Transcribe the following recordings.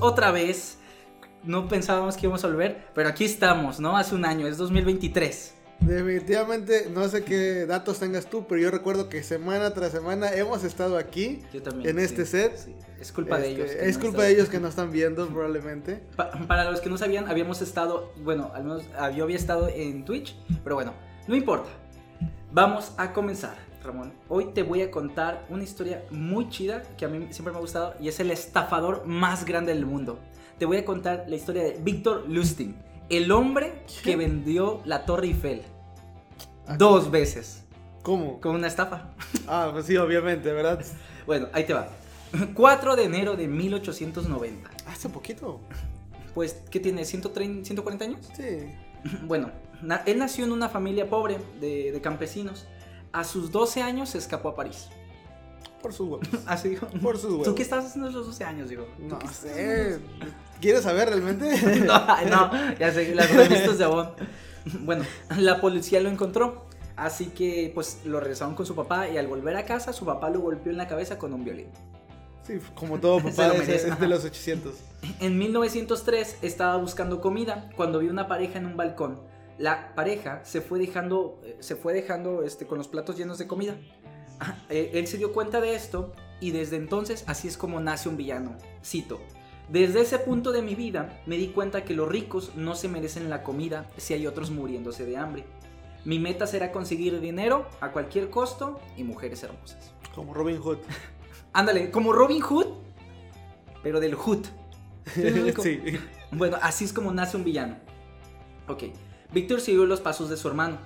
otra vez. No pensábamos que íbamos a volver, pero aquí estamos, ¿no? Hace un año, es 2023. Definitivamente, no sé qué datos tengas tú, pero yo recuerdo que semana tras semana hemos estado aquí. Yo también. En este set. sí. Es culpa de Este, ellos. Es no culpa de ellos que no están viendo, probablemente. Pa- para los que no sabían, habíamos estado, bueno, al menos ah, yo había estado en Twitch, pero bueno, no importa. Vamos a comenzar, Ramón. Hoy te voy a contar una historia muy chida que a mí siempre me ha gustado y es el estafador más grande del mundo. Te voy a contar la historia de Víctor Lustig, el hombre que vendió la Torre Eiffel Ah, dos veces ¿Cómo? con una estafa. Ah, pues sí, obviamente, ¿verdad? Bueno, ahí te va. 4 de enero de 1890. Hace poquito. Pues, ¿qué tiene? ¿130, 140 años? Sí. Bueno, na- él nació en una familia pobre de, de campesinos. A sus 12 años se escapó a París. Por sus huevos. Así dijo. Por sus huevos. ¿Tú qué estabas haciendo a los 12 años, digo? ¿Tú No sé. ¿Quieres saber realmente? no, no, ya sé, las revistas de Avon. Bueno, la policía lo encontró. Así que, pues, lo regresaron con su papá y al volver a casa, su papá lo golpeó en la cabeza con un violín. Sí, como todo papá lo merece, es de los 800. En 1903 estaba buscando comida cuando vio una pareja en un balcón. La pareja se fue dejando, eh, se fue dejando este, con los platos llenos de comida. Ah, eh, Él se dio cuenta de esto y desde entonces así es como nace un villano. Cito. Desde ese punto de mi vida me di cuenta que los ricos no se merecen la comida si hay otros muriéndose de hambre. Mi meta será conseguir dinero a cualquier costo y mujeres hermosas. Como Robin Hood. Ándale, como Robin Hood, pero del Hood. sí. Bueno, así es como nace un villano. Ok, Víctor siguió los pasos de su hermano.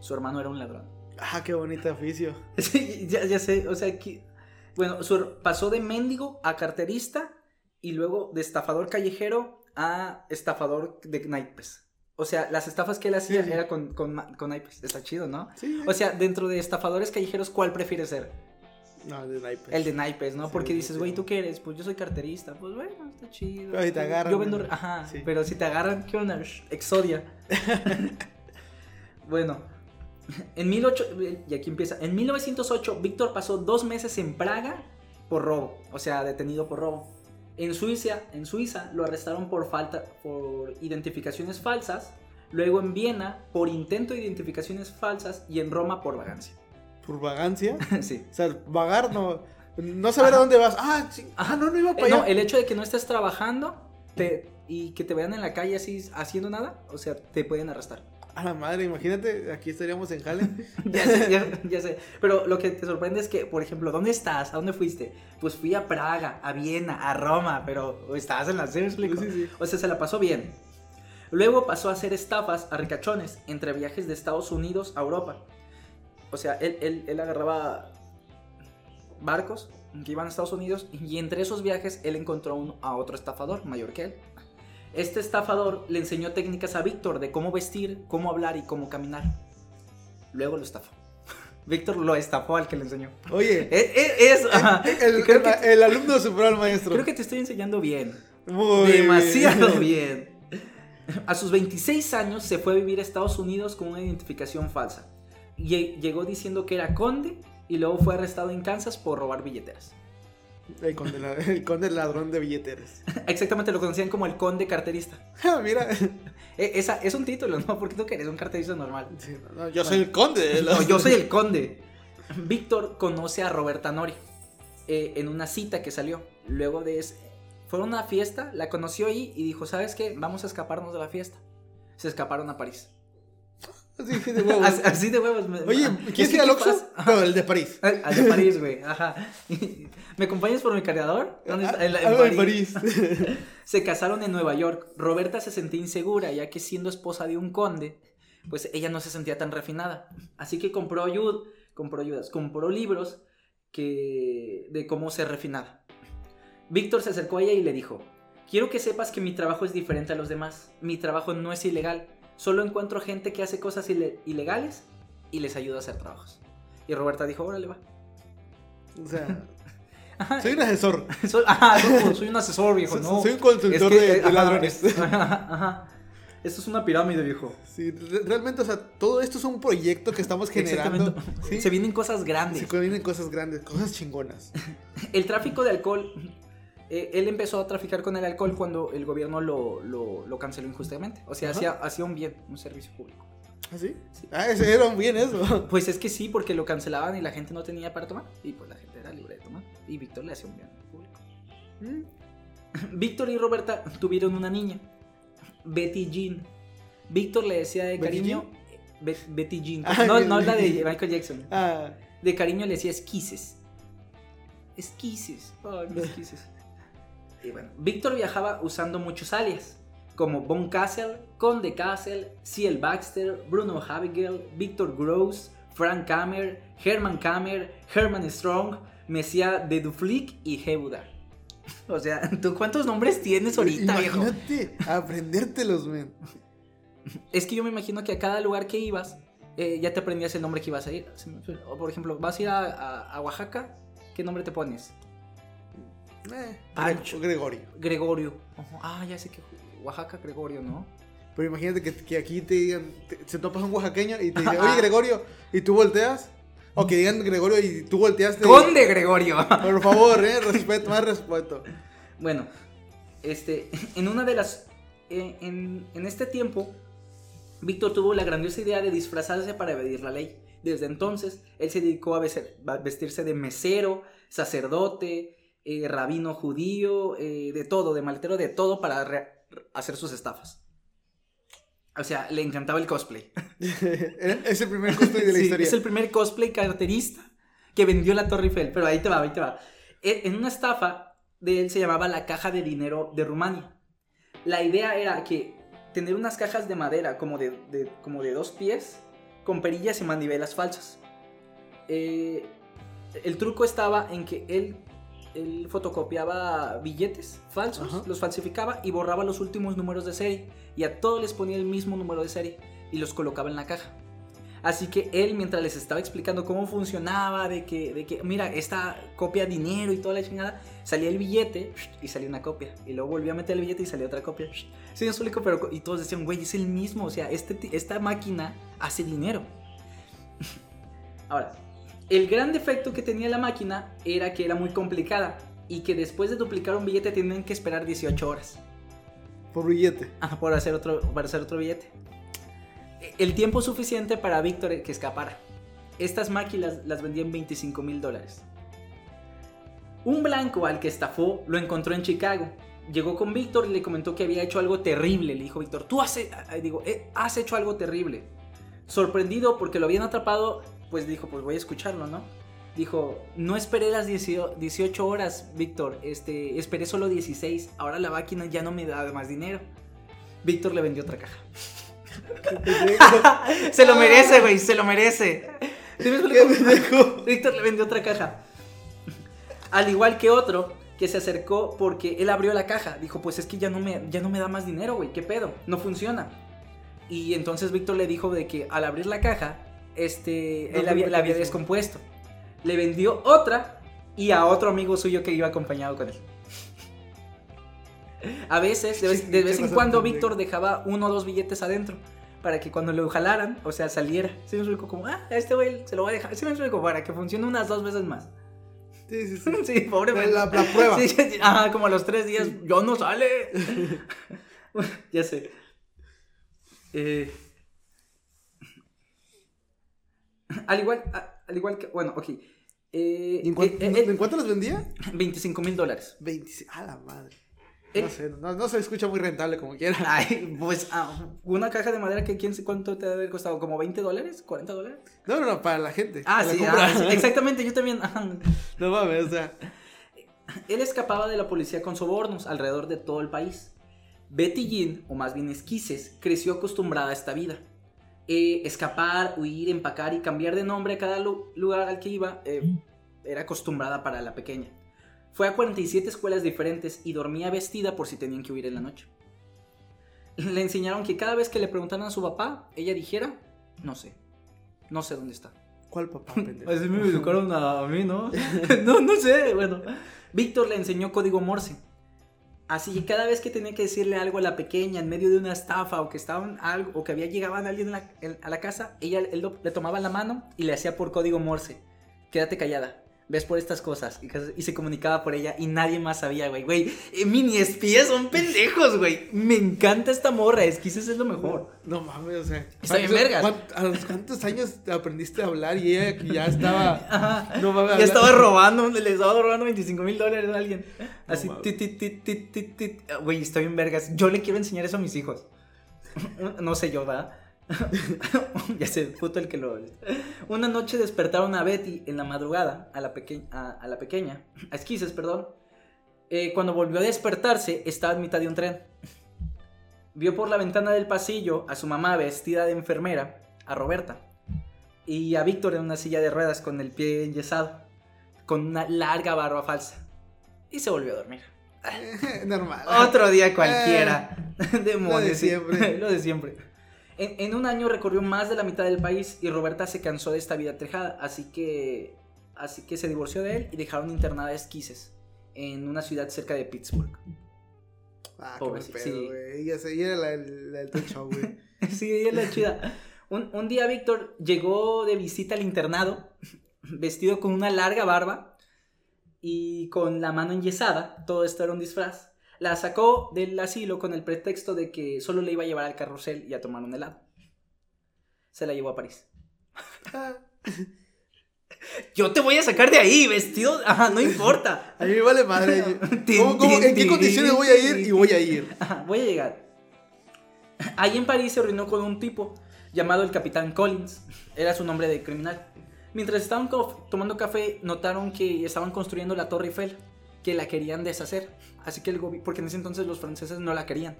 Su hermano era un ladrón. Ah, qué bonito oficio. Sí, ya, ya sé, o sea, que, bueno, su pasó de mendigo a carterista y luego de estafador callejero a estafador de naipes. O sea, las estafas que él hacía Sí, sí. era con, con, con naipes. Está chido, ¿no? Sí. O sea, dentro de estafadores callejeros, ¿cuál prefiere ser? No, de naipes. El de naipes, ¿no? Sí, Porque dices, sí. güey, ¿tú qué eres? Pues yo soy carterista. Pues bueno, está chido. Pero si te agarran, Yo vendo. ¿no? Ajá, Sí. pero si te agarran, ¿qué onda? Exodia. bueno, en 18. Y aquí empieza. En 1908, Víctor pasó dos meses en Praga por robo. O sea, detenido por robo. En Suiza, en Suiza lo arrestaron por falta. por identificaciones falsas. Luego en Viena por intento de identificaciones falsas. Y en Roma por vagancia. Por vagancia. sí. O sea, vagar no. No saber a dónde vas. Ah, sí. ah, no, no iba para Eh, allá. no, el hecho de que no estés trabajando te- y que te vean en la calle así haciendo nada, o sea, te pueden arrestar. A la madre, imagínate, aquí estaríamos en Jale. ya, sé, ya, ya sé. Pero lo que te sorprende es que, por ejemplo, ¿dónde estás? ¿A dónde fuiste? Pues fui a Praga, a Viena, a Roma, pero estabas en la ¿sí? Sí, sí. O sea, se la pasó bien. Luego pasó a hacer estafas a ricachones entre viajes de Estados Unidos a Europa. O sea, él, él, él agarraba barcos que iban a Estados Unidos y entre esos viajes él encontró un- a otro estafador mayor que él. Este estafador le enseñó técnicas a Víctor de cómo vestir, cómo hablar y cómo caminar. Luego lo estafó. Víctor lo estafó al que le enseñó. Oye, Es, es- es- el, el- que, el alumno superó al maestro. creo que te estoy enseñando bien. Muy Demasiado bien. A sus 26 años se fue a vivir a Estados Unidos con una identificación falsa. Lle- Llegó diciendo que era conde y luego fue arrestado en Kansas por robar billeteras. El conde, el conde ladrón de billeteras. Exactamente, lo conocían como el conde carterista. Ah, Mira. E- esa, es un título, ¿no? Porque tú que eres un carterista normal. Sí, no, no, yo soy el conde. de No, yo soy el conde. Víctor conoce a Roberta Nori eh, en una cita que salió. Luego de ese, fue a una fiesta, la conoció ahí y dijo, ¿sabes qué? Vamos a escaparnos de la fiesta. Se escaparon a París. Así de huevos. Así, de huevos. Oye, Es ¿quieres ir al ¿qué Oxxo? No, el de París. Al de París, güey. Ajá. ¿Me acompañas por mi cargador? ¿Dónde está? Ah, en París. París. Se casaron en Nueva York. Roberta se sentía insegura, ya que siendo esposa de un conde, pues ella no se sentía tan refinada. Así que compró ayuda, compró ayudas, compró libros que de cómo ser refinada. Víctor se acercó a ella y le dijo: Quiero que sepas que mi trabajo es diferente a los demás. Mi trabajo no es ilegal. Solo encuentro gente que hace cosas ile- ilegales y les ayudo a hacer trabajos. Y Roberta dijo: Órale, va. O sea, Ajá, soy un asesor. soy, ajá, no, soy un asesor, viejo. No. soy un consultor Es que, de- de ajá, ladrones. es- Ajá. Esto es una pirámide, viejo. Sí, re- realmente, o sea, todo esto es un proyecto que estamos generando. Sí, Se vienen cosas grandes. Se vienen cosas grandes, cosas chingonas. El tráfico de alcohol Eh, él empezó a traficar con el alcohol cuando el gobierno lo, lo, lo canceló injustamente. O sea, hacía, hacía un bien, un servicio público. ¿Ah, sí? Sí. Ah, ese era un bien eso. Pues es que sí, porque lo cancelaban y la gente no tenía para tomar. Y pues la gente era libre de tomar. Y Víctor le hacía un bien público. Mm. Víctor y Roberta tuvieron una niña, Betty Jean. Víctor le decía de ¿Betty cariño. Be- Betty Jean. Ah, no, no la de. Michael Jackson. Ah, De cariño le decía esquises. Esquises. Ay, mis esquises. Y bueno, Víctor viajaba usando muchos alias, como Von Castle, Conde Castle, C.L. Baxter, Bruno Abigail, Victor Gross, Frank Kammer, Herman Kammer, Herman Strong, Messia de Duflick y Hebuda. O sea, ¿tú cuántos nombres tienes ahorita, viejo? Imagínate aprendértelos, men. Es que yo me imagino que a cada lugar que ibas, eh, ya te aprendías el nombre que ibas a ir. O por ejemplo, vas a ir a, a- a Oaxaca, ¿qué nombre te pones? Eh. Gregorio. Gregorio. Ojo, Ah, ya sé que Oaxaca, Gregorio, ¿no? Pero imagínate que, que aquí te digan, te- se topas un oaxaqueño y te Ajá. oye Gregorio, y tú volteas. O que digan Gregorio y tú volteaste. Conde Gregorio. Por favor, eh, respeto, más respeto. Bueno, este, en una de las, en, en- en este tiempo, Víctor tuvo la grandiosa idea de disfrazarse para evadir la ley. Desde entonces, él se dedicó a vestirse de mesero, sacerdote, eh, rabino judío, eh, de todo, de maletero, de todo para hacer sus estafas. O sea, le encantaba el cosplay. es el primer cosplay de la Sí, historia. Es el primer cosplay carterista que vendió la Torre Eiffel. Pero ahí te va, ahí te va. E- En una estafa de él se llamaba la caja de dinero de Rumania. La idea era que tener unas cajas de madera como de, de- como de dos pies con perillas y manivelas falsas. Eh, el truco estaba en que él, él fotocopiaba billetes falsos, Ajá. los falsificaba y borraba los últimos números de serie. Y a todos les ponía el mismo número de serie y los colocaba en la caja. Así que él, mientras les estaba explicando cómo funcionaba, de que, de que, mira, esta copia dinero y toda la chingada, salía el billete y salía una copia. Y luego volvía a meter el billete y salía otra copia. Sí, es único, pero. Y todos decían, güey, es el mismo. O sea, este, esta máquina hace dinero. Ahora, el gran defecto que tenía la máquina era que era muy complicada y que después de duplicar un billete tenían que esperar 18 horas. Por billete. Ajá, por hacer otro, para hacer otro billete. El tiempo suficiente para Víctor que escapara. Estas máquinas las vendía en 25 mil dólares. Un blanco al que estafó lo encontró en Chicago. Llegó con Víctor y le comentó que había hecho algo terrible. Le dijo Víctor, tú has, ah, digo, "Eh, has hecho algo terrible. Sorprendido porque lo habían atrapado, pues dijo, pues voy a escucharlo, ¿no? Dijo, no esperé las 18 18 horas, Víctor, este, esperé solo 16, ahora la máquina ya no me da más dinero. Víctor le vendió otra caja. se lo merece, güey, se lo merece. Víctor le vendió otra caja. Al igual que otro que se acercó porque él abrió la caja. Dijo, pues es que ya no me, ya no me da más dinero, güey, ¿qué pedo? No funciona. Y entonces Víctor le dijo de que al abrir la caja, este, No él había- la había descompuesto. Le vendió otra y a otro amigo suyo que iba acompañado con él. A veces, de vez, de vez en cuando, Víctor dejaba uno o dos billetes adentro para que cuando lo jalaran, o sea, saliera. ¿Sí me explico? Como, ah, a este güey se lo voy a dejar. ¿Sí me explico? Para que funcione unas dos veces más. Sí, sí, sí. Sí, pobre La, la- prueba. Sí, sí. Ajá, como a los tres días, yo no sale. ya sé. Eh, al igual, al igual que, bueno, ok. Eh, ¿Y en, cuán- eh, eh, ¿En cuánto las vendía? 25 mil dólares. 26. A la madre. Eh. No sé, no, no se escucha muy rentable como quiera. Ay, pues ah, una caja de madera que quién sé cuánto te debe haber costado, como 20 dólares, 40 dólares. No, no, no, para la gente. Ah, sí, ah, sí, exactamente, yo también. No mames, o sea. Él escapaba de la policía con sobornos alrededor de todo el país. Betty Jean, o más bien Esquises, creció acostumbrada a esta vida. Eh, escapar, huir, empacar y cambiar de nombre a cada lu- lugar al que iba eh, era acostumbrada para la pequeña. Fue a 47 escuelas diferentes y dormía vestida por si tenían que huir en la noche. Le enseñaron que cada vez que le preguntaran a su papá, ella dijera, no sé, no sé dónde está. ¿Cuál papá? Así me educaron a mí, ¿no? no, no sé, bueno. Víctor le enseñó código Morse. Así que cada vez que tenía que decirle algo a la pequeña en medio de una estafa o que estaban algo o que había llegado alguien en la- a la casa, ella le tomaba la mano y le hacía por código Morse. Quédate callada. Ves por estas cosas. Y, se comunicaba por ella y nadie más sabía, güey. Güey, eh, mini espías son pendejos, güey. Me encanta esta morra, esquises es lo mejor. No mames, o sea. Está bien vergas. ¿cuánt- ¿A los cuántos años aprendiste a hablar y ella que ya estaba. Ajá. No mames, Ya estaba robando, le estaba robando 25 mil dólares a alguien. Así, tit, tit, tit, tit, tit. Güey, estoy en vergas. Yo le quiero enseñar eso a mis hijos. No sé yo, ¿verdad? ya sé, puto el que lo. Una noche despertaron a Betty en la madrugada, a la, peque- a, a la pequeña, a Esquises, perdón. Eh, cuando volvió a despertarse, estaba en mitad de un tren. Vio por la ventana del pasillo a su mamá vestida de enfermera, a Roberta, y a Víctor en una silla de ruedas con el pie enyesado, con una larga barba falsa. Y se volvió a dormir. Normal. Otro día cualquiera. Demonios, lo de siempre. Lo de siempre. En, en un año recorrió más de la mitad del país y Roberta se cansó de esta vida trejada, así que, así que se divorció de él y dejaron internada a Esquises en una ciudad cerca de Pittsburgh. Ah, qué Pobre, buen pedo, sí. Ella, se- ella era la, la del talk show, güey. sí, ella es la chida. Un, un día Víctor llegó de visita al internado, vestido con una larga barba y con la mano enyesada. Todo esto era un disfraz. La sacó del asilo con el pretexto de que solo le iba a llevar al carrusel y a tomar un helado. Se la llevó a París. Yo te voy a sacar de ahí, vestido. Ajá, no importa. a mí me vale madre. ¿Cómo- ¿En qué condiciones voy a ir? Y voy a ir. Ajá, voy a llegar. Ahí en París se reunió con un tipo llamado el Capitán Collins. Era su nombre de criminal. Mientras estaban tomando café, notaron que estaban construyendo la Torre Eiffel, que la querían deshacer. Así que el gobierno, porque en ese entonces los franceses no la querían.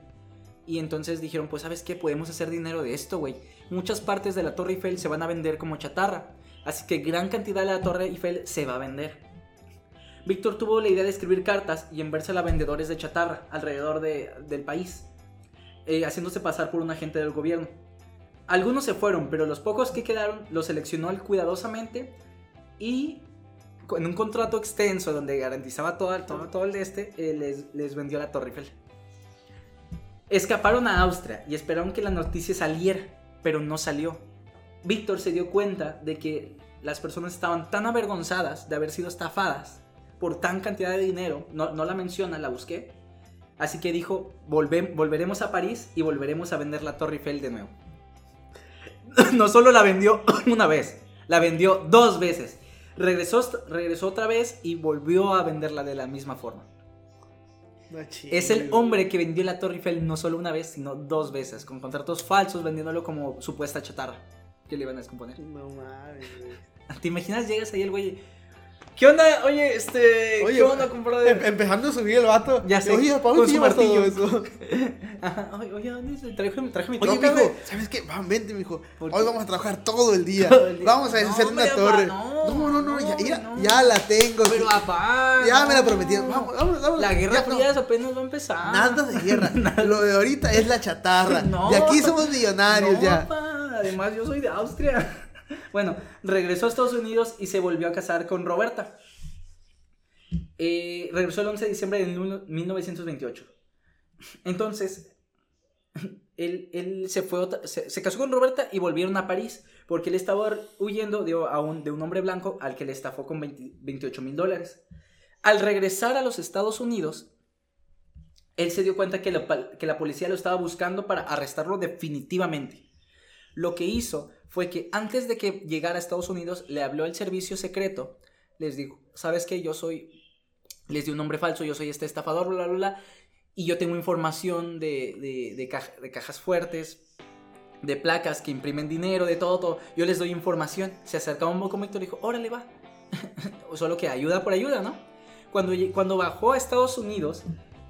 Y entonces dijeron, pues sabes qué, podemos hacer dinero de esto, güey. Muchas partes de la Torre Eiffel se van a vender como chatarra. Así que gran cantidad de la Torre Eiffel se va a vender. Víctor tuvo la idea de escribir cartas y enviársela a vendedores de chatarra alrededor de- del país, eh, haciéndose pasar por un agente del gobierno. Algunos se fueron, pero los pocos que quedaron los seleccionó cuidadosamente y con un contrato extenso donde garantizaba todo, todo, todo el de este, eh, les, les vendió la Torre Eiffel. Escaparon a Austria y esperaron que la noticia saliera, pero no salió. Víctor se dio cuenta de que las personas estaban tan avergonzadas de haber sido estafadas por tan cantidad de dinero, no, no la menciona, la busqué. Así que dijo, "Volve- volveremos a París y volveremos a vender la Torre Eiffel de nuevo. no solo la vendió una vez, la vendió dos veces. Regresó, regresó otra vez y volvió a venderla de la misma forma. Es el hombre que vendió la Torre Eiffel no solo una vez, sino dos veces, con contratos falsos, vendiéndolo como supuesta chatarra que le iban a descomponer. No mames. ¿Te imaginas? Llegas ahí el güey. ¿Qué onda? Oye, este. Oye, ¿Qué onda, Em- compadre? empezando a subir el vato. Ya sé, Oye, ¿para dónde llevas todo eso? Ajá, oye, oye, ¿dónde es? Traje, traje mi Oye, troca, mijo, güey. ¿sabes qué? Van, vente, mijo. ¿Por Hoy vamos a trabajar todo el día. Todo el día. Vamos a hacer una torre. no, No, no, no, ya, no, ya, no. ya la tengo. Pero apá. ya me la prometieron. Vamos, vamos, vamos. La guerra fría apenas va a empezar. Nada de guerra. Lo de ahorita es la chatarra. No. De aquí somos millonarios No, ya. apá, Además, yo soy de Austria. Bueno, regresó a Estados Unidos y se volvió a casar con Roberta. Eh, regresó el 11 de diciembre de mil- 1928. Entonces, él, él se, fue otra- se, se casó con Roberta y volvieron a París porque él estaba huyendo de, a un, de un hombre blanco al que le estafó con 20 28 mil dólares. Al regresar a los Estados Unidos, él se dio cuenta que que la policía lo estaba buscando para arrestarlo definitivamente. Lo que hizo fue que antes de que llegara a Estados Unidos, le habló el servicio secreto. Les dijo, ¿sabes qué? Yo soy... Les di un nombre falso, yo soy este estafador, bla, bla, bla. Y yo tengo información de, de, de caja- de cajas fuertes, de placas que imprimen dinero, de todo, todo. Yo les doy información. Se acercaba un poco y dijo, órale, va. Solo que ayuda por ayuda, ¿no? Cuando, cuando bajó a Estados Unidos,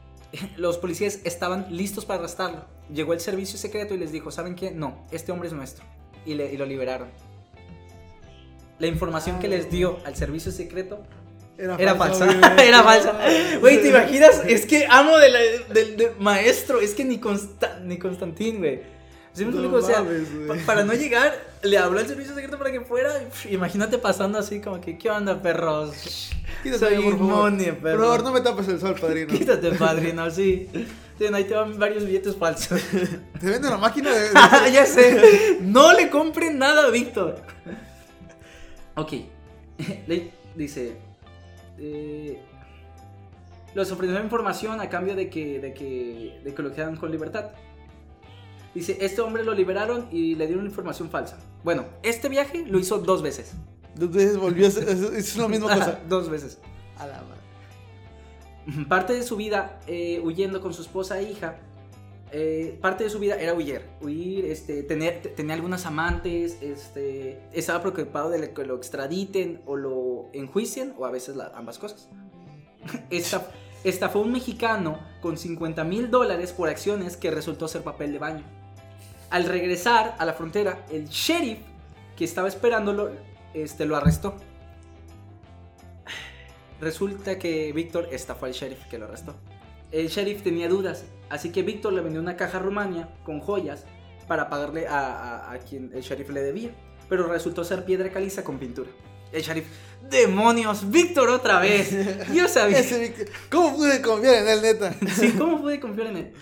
los policías estaban listos para arrestarlo. Llegó el servicio secreto y les dijo, ¿saben qué? No, este hombre es nuestro. Y, le- y lo liberaron. La información que les dio al servicio secreto era falsa. güey. Era falsa. Güey, ¿te imaginas? Es que amo de del del maestro. Es que ni, Consta- ni Constantín, güey. ¿Sí me No? O sea, mames, pa- para no llegar, le habló al servicio secreto para que fuera. Imagínate pasando así como que, ¿qué onda, perros? Quítate, Soy por favor. Por perro. favor, no me tapes el sol, padrino. Quítate, padrino, sí. Sí, ahí te van varios billetes falsos. Te vende la máquina de. Ah, ya sé. No le compren nada a Víctor. Ok. Le- dice, eh, los ofreció información a cambio de que, de que, de que lo quedaran con libertad. Dice, este hombre lo liberaron y le dieron información falsa. Bueno, este viaje lo hizo dos veces. Dos veces volvió a hacer. Es, es la misma cosa. dos veces. A la madre. Parte de su vida eh, huyendo con su esposa e hija. eh, parte de su vida era huir, huir, este, tener, te- tenía algunas amantes, este, estaba preocupado de que lo extraditen o lo enjuicien o a veces la- ambas cosas. Esta, estafó un mexicano con 50 mil dólares por acciones que resultó ser papel de baño. Al regresar a la frontera, el sheriff que estaba esperándolo este, lo arrestó. Resulta que Víctor estafó al sheriff que lo arrestó. El sheriff tenía dudas, así que Víctor le vendió una caja a Rumania con joyas para pagarle a, a- a quien el sheriff le debía. Pero resultó ser piedra caliza con pintura. El sheriff, ¡demonios! ¡Víctor otra vez! Yo sabía. ¿Cómo pude confiar en él, neta? Sí, ¿cómo pude confiar en él?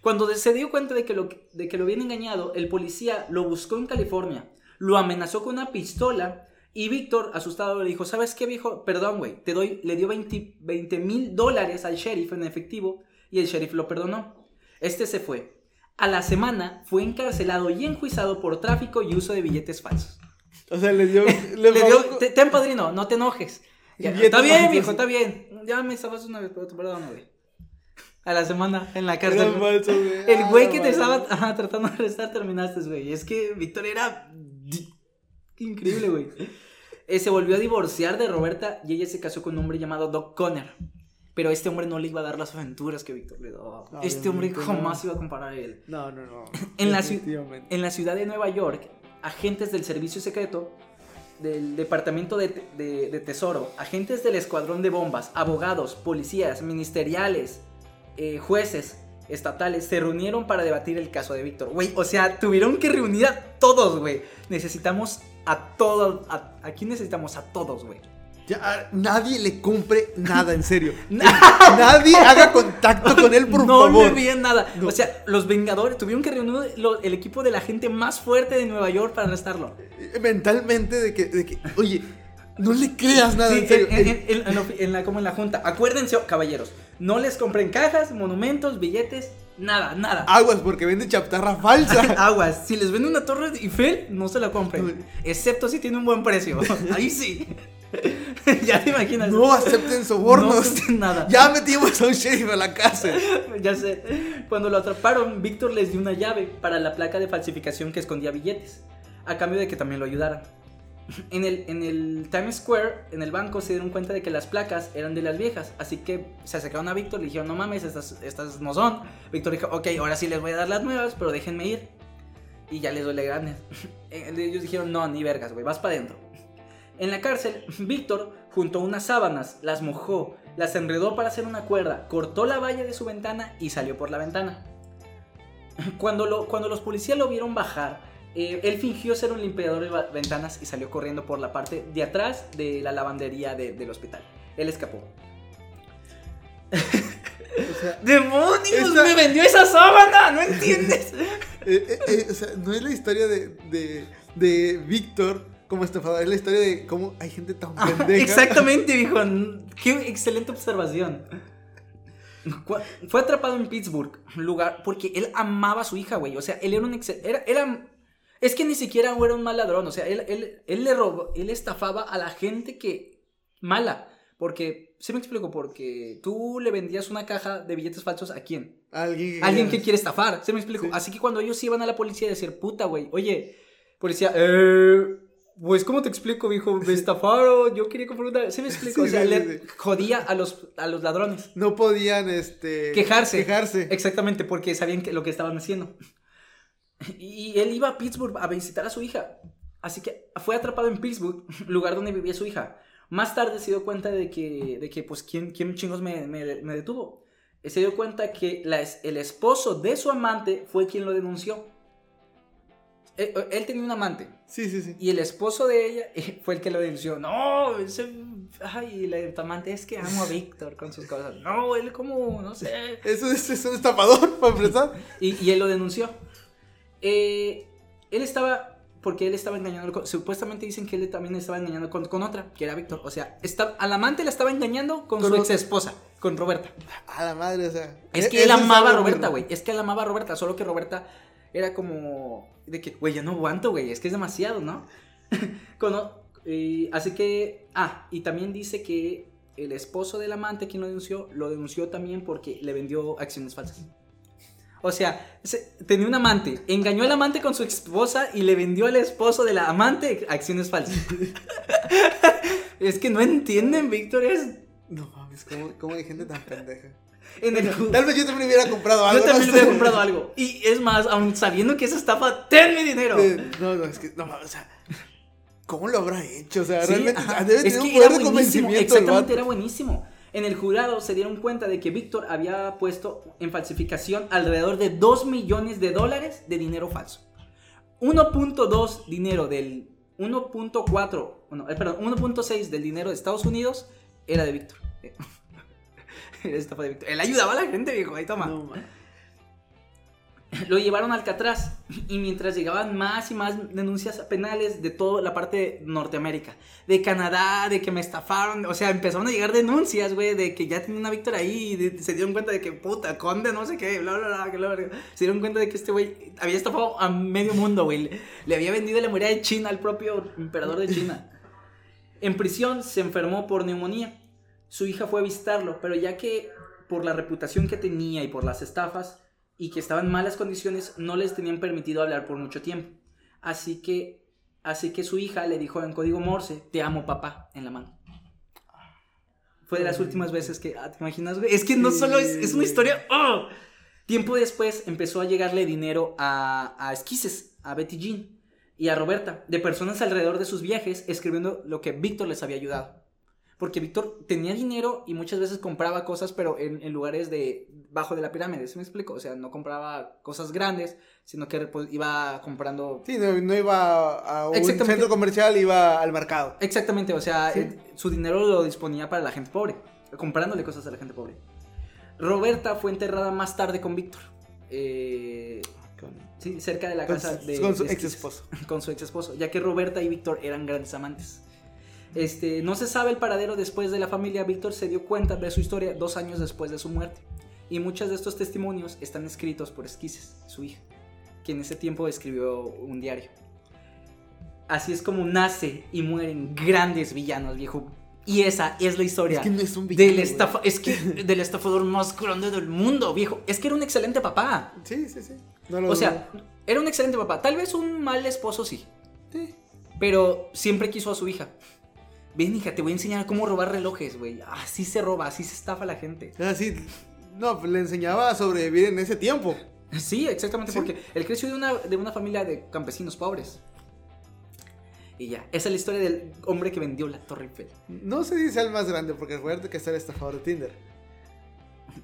Cuando se dio cuenta de que, lo, de que lo habían engañado, el policía lo buscó en California, lo amenazó con una pistola y Víctor, asustado, le dijo, ¿sabes qué, viejo? Perdón, güey, te doy, le dio 20 mil dólares al sheriff en efectivo y el sheriff lo perdonó. Este se fue. A la semana fue encarcelado y enjuiciado por tráfico y uso de billetes falsos. O sea, le dio. Le Le, dio, te- ten padrino, no te enojes. Ya, está bien, viejo, está bien. Ya me estabas una vez, pero te perdono, güey. A la semana en la Era cárcel. falso, güey. El güey que Ah, te madre. estaba ajá, tratando de arrestar terminaste, güey. Es que Víctor era increíble, güey. Eh, se volvió a divorciar de Roberta y ella se casó con un hombre llamado Doc Conner. Pero este hombre no le iba a dar las aventuras que Víctor le daba. No, este hombre obviamente no. jamás iba a comparar a él. No, no, no. En la. En la ciudad de Nueva York, agentes del servicio secreto, del departamento de, te- de- de tesoro, agentes del escuadrón de bombas, abogados, policías, ministeriales, eh, jueces estatales se reunieron para debatir el caso de Víctor. Güey, o sea, tuvieron que reunir a todos, güey. Necesitamos a todos. A, aquí necesitamos a todos, güey. Ya, nadie le compre nada, en serio. nadie haga contacto con él, por no favor. le veían nada. No. O sea, los Vengadores tuvieron que reunir lo- el equipo de la gente más fuerte de Nueva York para arrestarlo. Mentalmente de que, de que, oye, no le creas nada, Sí, en serio. en, en- en- en la- como en la junta. Acuérdense, caballeros, no les compren cajas, monumentos, billetes, nada, nada. Aguas, porque vende chatarra falsa. Aguas, si les venden una torre de Eiffel, no se la compren. Excepto si tiene un buen precio. Ahí sí. ya te imaginas. no acepten sobornos. No acepten nada. Ya metimos a un sheriff a la cárcel. Ya sé. Cuando lo atraparon, Víctor les dio una llave para la placa de falsificación que escondía billetes, a cambio de que también lo ayudaran. En el, en el Times Square, en el banco, se dieron cuenta de que las placas eran de las viejas, así que se acercaron a Víctor y le dijeron, no mames, estas, estas no son. Víctor dijo, ok, ahora sí les voy a dar las nuevas, pero déjenme ir. Y ya les las grandes. Eh, Ellos dijeron, no, ni vergas, güey, vas para adentro. En la cárcel, Víctor juntó unas sábanas, las mojó, las enredó para hacer una cuerda, cortó la valla de su ventana y salió por la ventana. Cuando, lo, cuando los policías lo vieron bajar, eh, él fingió ser un limpiador de ventanas y salió corriendo por la parte de atrás de la lavandería de- del hospital. Él escapó. O sea, ¡Demonios! Esa- ¡Me vendió esa sábana! ¿No entiendes? eh, eh, o sea, no es la historia de, de, de Víctor como estafador, es la historia de cómo hay gente tan pendeja. Exactamente, dijo. Qué excelente observación. Fue atrapado en Pittsburgh, lugar porque él amaba a su hija, güey. O sea, él era un excel- era, era es que ni siquiera era un mal ladrón, o sea, él, él, él le robó, él estafaba a la gente que mala, porque ¿sí me explico? Porque tú le vendías una caja de billetes falsos a quién? Alguien Alguien que quiere estafar, ¿sí me explico? Sí. Así que cuando ellos iban a la policía a decir, puta, güey, oye, policía, eh, pues, ¿cómo te explico, viejo? Me estafaron, yo quería comprar una... ¿Sí me explico? Sí, o sea, sí, le sí. jodía a los, a los ladrones. no podían este Quejarse. quejarse. Exactamente, porque sabían que, lo que estaban haciendo. Y él iba a Pittsburgh a visitar a su hija. Así que fue atrapado en Pittsburgh, lugar donde vivía su hija. Más tarde se dio cuenta de que, de que pues, ¿quién, quién chingos me, me- me detuvo? Se dio cuenta que la el esposo de su amante fue quien lo denunció. Él, él tenía un amante Sí, sí, sí. y el esposo de ella eh, fue el que lo denunció. No, ese, ay, el amante es que amo a Víctor con sus cosas. No, él como, no sé. Eso es, es un estafador, para empezar. Y, y él lo denunció. Eh, él estaba porque él estaba engañando, con- supuestamente dicen que él también estaba engañando con, con otra, que era Víctor. O sea, está, al amante la estaba engañando con, Con su ex esposa, con Roberta. A la madre, o sea. Es e- que él amaba a Roberta, güey. Es que él amaba a Roberta, solo que Roberta era como de que, güey, ya no aguanto, güey. Es que es demasiado, ¿no? Cono- y así que, ah, y también dice que el esposo del amante, quien lo denunció, lo denunció también porque le vendió acciones falsas. O sea, se- tenía un amante, engañó al amante con su esposa y le vendió al esposo de la amante acciones falsas. es que no entienden, Víctor, es No mames, ¿cómo, cómo hay gente tan pendeja? en el Tal vez yo también hubiera comprado algo. Yo también no hubiera comprado algo. Y es más, aun sabiendo que es estafa, ten mi dinero. No, no, es que, no, o sea, ¿cómo lo habrá hecho? O sea, Sí, realmente ajá. debe tener un que poder de convencimiento. Exactamente, era buenísimo. En el jurado se dieron cuenta de que Víctor había puesto en falsificación alrededor de 2 millones de dólares de dinero falso. 1.2 dinero del 1.4, bueno, eh, perdón, 1.6 del dinero de Estados Unidos era de Víctor. Era estafa de Víctor. Él ayudaba a la gente, viejo. Ahí toma. No. Lo llevaron a Alcatraz y mientras llegaban más y más denuncias penales de toda la parte de Norteamérica, de Canadá, de que me estafaron, o sea, empezaron a llegar denuncias, güey, de que ya tenía una Víctor ahí y se dieron cuenta de que puta, conde, no sé qué, bla, bla, bla. Se dieron cuenta de que este güey había estafado a medio mundo, güey. Le, le había vendido la muralla de China al propio emperador de China. En prisión se enfermó por neumonía. Su hija fue a visitarlo, pero ya que por la reputación que tenía y por las estafas y que estaba en malas condiciones, no les tenían permitido hablar por mucho tiempo. Así que, así que su hija le dijo en código Morse, te amo papá, en la mano. Fue de las últimas veces que, ah, ¿te imaginas, güey? Es que no solo es, es una historia... ¡oh! Tiempo después empezó a llegarle dinero a, a Esquises, a Betty Jean y a Roberta, de personas alrededor de sus viajes, escribiendo lo que Víctor les había ayudado. Porque Víctor tenía dinero y muchas veces compraba cosas, pero en, en lugares de bajo de la pirámide, ¿sí me explico? O sea, no compraba cosas grandes, sino que pues, iba comprando... Sí, no, no iba a un centro comercial, iba al mercado. Exactamente, o sea, Sí. eh, su dinero lo disponía para la gente pobre, comprándole cosas a la gente pobre. Roberta fue enterrada más tarde con Víctor. Eh, sí, cerca de la Con casa su- de... con su de ex esposo. con su ex esposo, ya que Roberta y Víctor eran grandes amantes. Este, no se sabe el paradero después de la familia. Víctor se dio cuenta de su historia dos años después de su muerte. Y muchos de estos testimonios están escritos por Esquises, su hija, que en ese tiempo escribió un diario. Así es como nace y mueren grandes villanos, viejo. Y esa es la historia Es que no es un villano, del, estafa es que del estafador más grande del mundo, viejo. Es que era un excelente papá. Sí, sí, sí. No lo O sea, era un excelente papá. Tal vez un mal esposo sí. Sí. Pero siempre quiso a su hija. Ven, hija, te voy a enseñar cómo robar relojes, güey. Así se roba, así se estafa a la gente. O sea, sí. No, pues le enseñaba a sobrevivir en ese tiempo. Sí, exactamente, Sí. porque él creció de una, de una familia de campesinos pobres. Y ya, esa es la historia del hombre que vendió la Torre Eiffel. No se dice el más grande, porque recuerda que está el estafador de Tinder.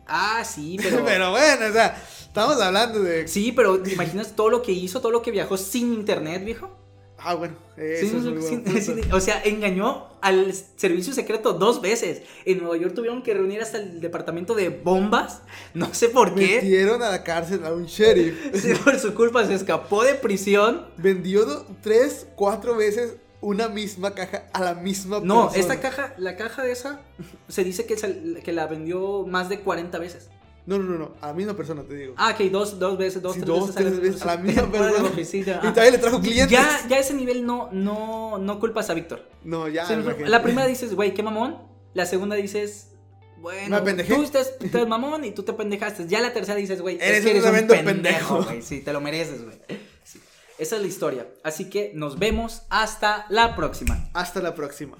Ah, sí, Pero, pero... bueno, o sea, estamos hablando de. Sí, pero ¿te imaginas todo lo que hizo, todo lo que viajó sin internet, viejo? Ah, bueno, eso Sí, es muy sí, buen sí, punto. o sea, engañó al servicio secreto dos veces. En Nueva York tuvieron que reunir hasta el departamento de bombas. No sé por qué. Metieron a la cárcel a un sheriff. Sí, por su culpa se escapó de prisión. Vendió tres, cuatro veces una misma caja a la misma No, persona. esta caja, la caja de esa, se dice que, se- que la vendió más de 40 veces. No, no, no, no, a la misma persona te digo. Ah, ok, dos, dos veces, dos, Sí, tres dos, veces. tres veces a la misma persona. oficina, y todavía le trajo clientes. Ya, ya ese nivel no, no, no culpas a Víctor. No, ya. Sí, la la primera dices, güey, qué mamón. La segunda dices, bueno, tú estás, estás mamón y tú te pendejaste. Ya la tercera dices, güey, Eres un eres un tremendo pendejo, pendejo. Sí, te lo mereces, güey. Sí. Esa es la historia. Así que nos vemos hasta la próxima. Hasta la próxima.